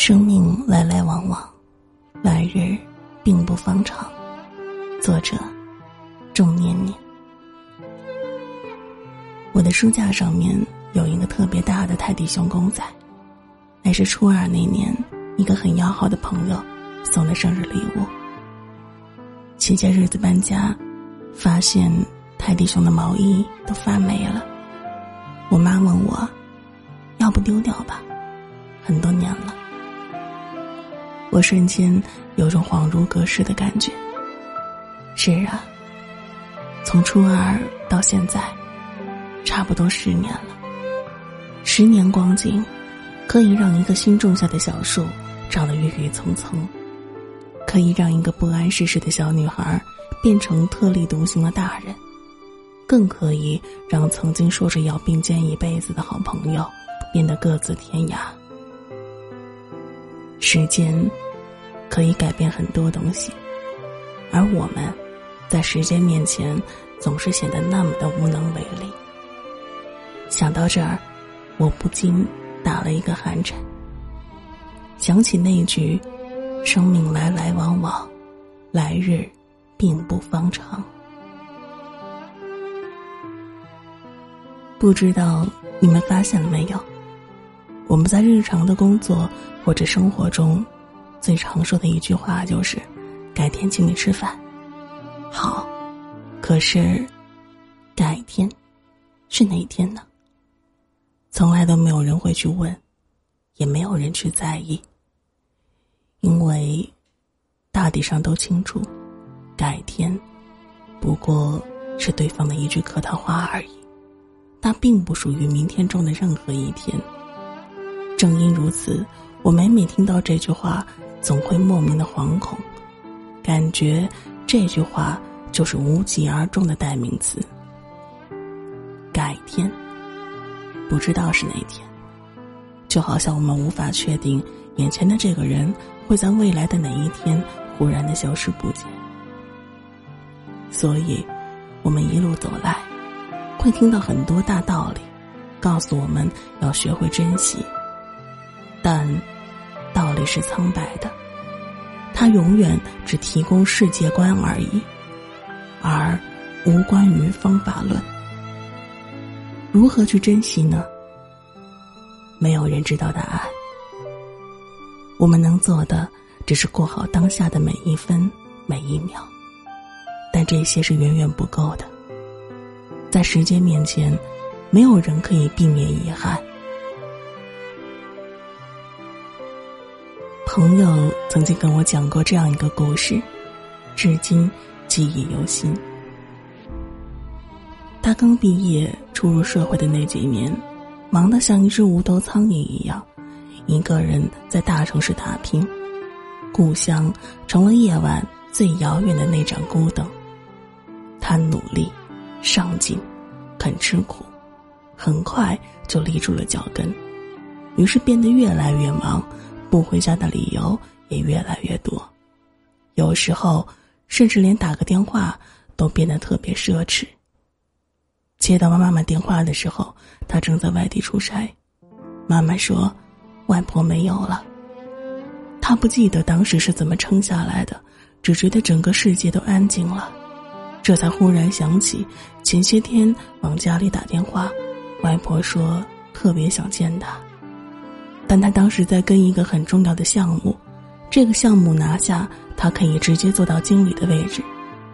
生命来来往往，来日并不方长。作者：仲念念。我的书架上面有一个特别大的泰迪熊公仔，那是初二那年一个很要好的朋友送的生日礼物。前些日子搬家，发现泰迪熊的毛衣都发霉了。我妈问我，要不丢掉吧？很多年了。我瞬间有种恍如隔世的感觉。是啊，从初二到现在，差不多十年了。十年光景，可以让一个新种下的小树长得郁郁葱葱，可以让一个不谙世事的小女孩变成特立独行的大人，更可以让曾经说着要并肩一辈子的好朋友变得各自天涯。时间可以改变很多东西，而我们，在时间面前总是显得那么的无能为力。想到这儿，我不禁打了一个寒颤。想起那一句“生命来来往往，来日并不方长”，不知道你们发现了没有？我们在日常的工作或者生活中，最常说的一句话就是“改天请你吃饭”。好，可是改天是哪天呢？从来都没有人会去问，也没有人去在意，因为大抵上都清楚，改天不过是对方的一句客套话而已，它并不属于明天中的任何一天。正因如此，我每每听到这句话，总会莫名的惶恐，感觉这句话就是无疾而终的代名词。改天，不知道是哪天，就好像我们无法确定眼前的这个人会在未来的哪一天忽然的消失不见。所以，我们一路走来，会听到很多大道理，告诉我们要学会珍惜。但，道理是苍白的，它永远只提供世界观而已，而无关于方法论。如何去珍惜呢？没有人知道答案。我们能做的，只是过好当下的每一分每一秒，但这些是远远不够的。在时间面前，没有人可以避免遗憾。朋友曾经跟我讲过这样一个故事，至今记忆犹新。他刚毕业初入社会的那几年，忙得像一只无头苍蝇一样，一个人在大城市打拼，故乡成了夜晚最遥远的那盏孤灯。他努力、上进、肯吃苦，很快就立住了脚跟，于是变得越来越忙。不回家的理由也越来越多，有时候甚至连打个电话都变得特别奢侈。接到妈妈电话的时候，他正在外地出差，妈妈说：“外婆没有了。”他不记得当时是怎么撑下来的，只觉得整个世界都安静了，这才忽然想起前些天往家里打电话，外婆说特别想见他。但他当时在跟一个很重要的项目，这个项目拿下，他可以直接做到经理的位置，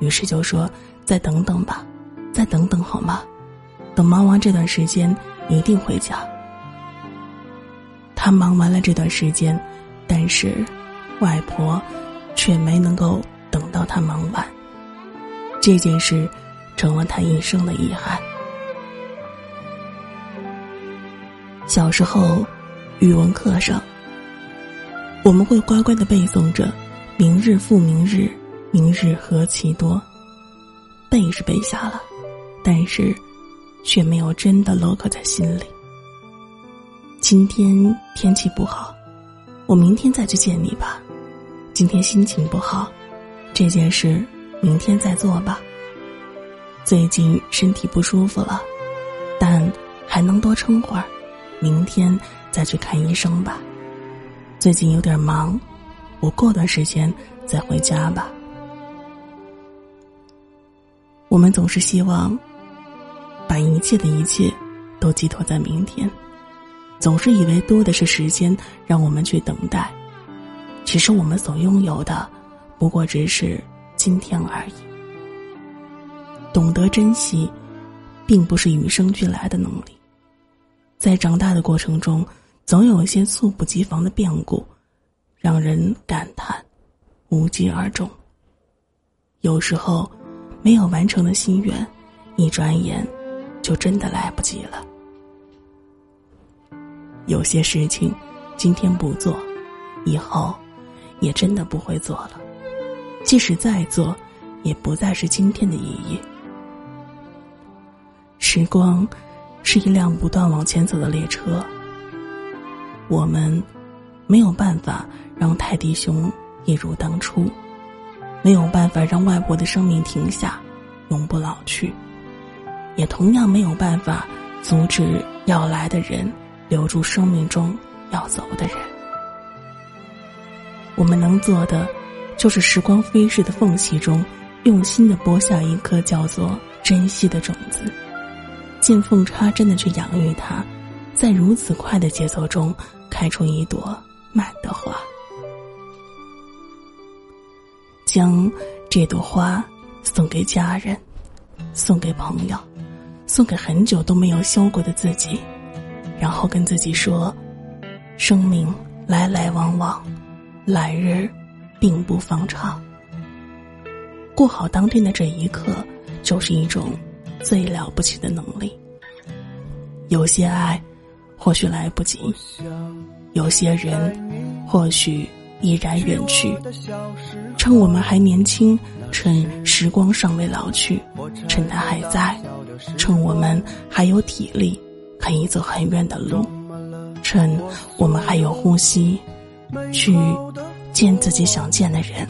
于是就说：“再等等吧，再等等好吗？等忙完这段时间，一定回家。”他忙完了这段时间，但是外婆却没能够等到他忙完。这件事成了他一生的遗憾。小时候。语文课上，我们会乖乖的背诵着“明日复明日，明日何其多”，背是背下了，但是却没有真的镂刻在心里。今天天气不好，我明天再去见你吧。今天心情不好，这件事明天再做吧。最近身体不舒服了，但还能多撑会儿，明天。再去看医生吧。最近有点忙，我过段时间再回家吧。我们总是希望把一切的一切都寄托在明天，总是以为多的是时间让我们去等待。其实我们所拥有的，不过只是今天而已。懂得珍惜，并不是与生俱来的能力。在长大的过程中，总有一些猝不及防的变故，让人感叹无疾而终。有时候。没有完成的心愿，一转眼就真的来不及了。有些事情，今天不做，以后也真的不会做了。即使再做，也不再是今天的意义。时光是一辆不断往前走的列车，我们没有办法让泰迪熊一如当初。没有办法让外婆的生命停下，永不老去，也同样没有办法阻止要来的人留住生命中要走的人。我们能做的，就是时光飞逝的缝隙中，用心的播下一颗叫做珍惜的种子，见缝插针的去养育它，在如此快的节奏中开出一朵满的花。将这朵花送给家人，送给朋友，送给很久都没有修过的自己，然后跟自己说：生命来来往往，来日并不方长。过好当天的这一刻，就是一种最了不起的能力。有些爱，或许来不及；有些人，或许。已然远去，趁我们还年轻，趁时光尚未老去，趁它还在，趁我们还有体力可以走很远的路，趁我们还有呼吸，去见自己想见的人，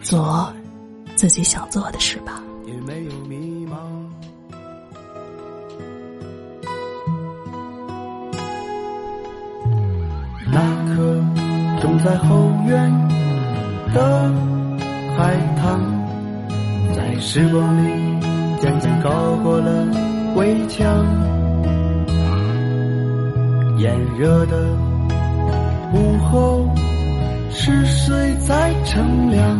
做自己想做的事吧。那颗。种在后院的海棠，在时光里渐渐高过了围墙。炎热的午后，是谁在乘凉？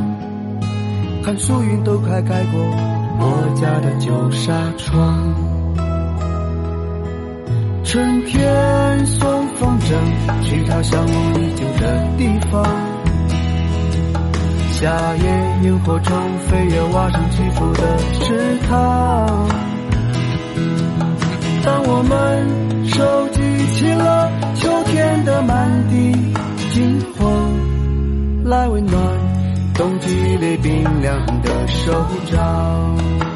看树云都快盖过我家的旧纱窗。春天送风筝去他向往已久的地方，夏夜萤火虫飞越瓦上起伏的池塘。当我们收集起了秋天的满地金黄，来温暖冬季里冰凉的手掌。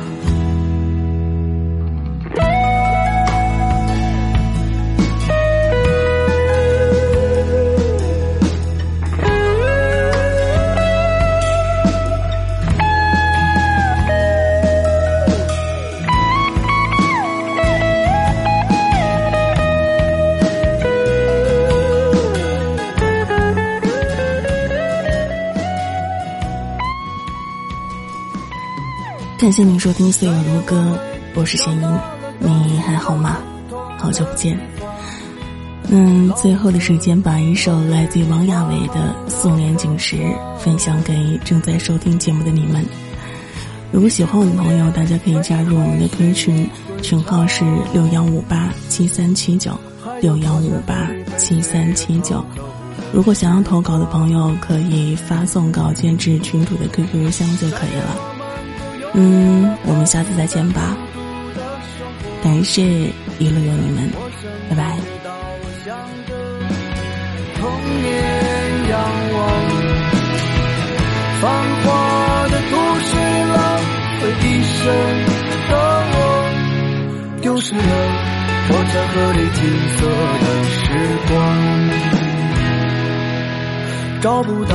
感谢您收听《岁月如歌》，我是贤英，你还好吗？好久不见。嗯，最后的时间把一首来自于王亚伟的《素年锦时》分享给正在收听节目的你们。如果喜欢我的朋友，大家可以加入我们的 QQ 群，群号是六幺五八七三七九六幺五八七三七九。如果想要投稿的朋友，可以发送稿件至群主的 QQ 邮箱就可以了。嗯，我们下次再见吧。感谢一路有你们，拜拜。童年仰望，繁华的都市浪费一生的我，丢失了火柴盒里金色的时光，找不到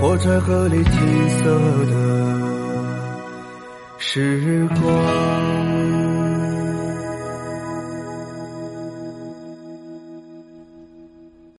火柴盒里金色的。时光。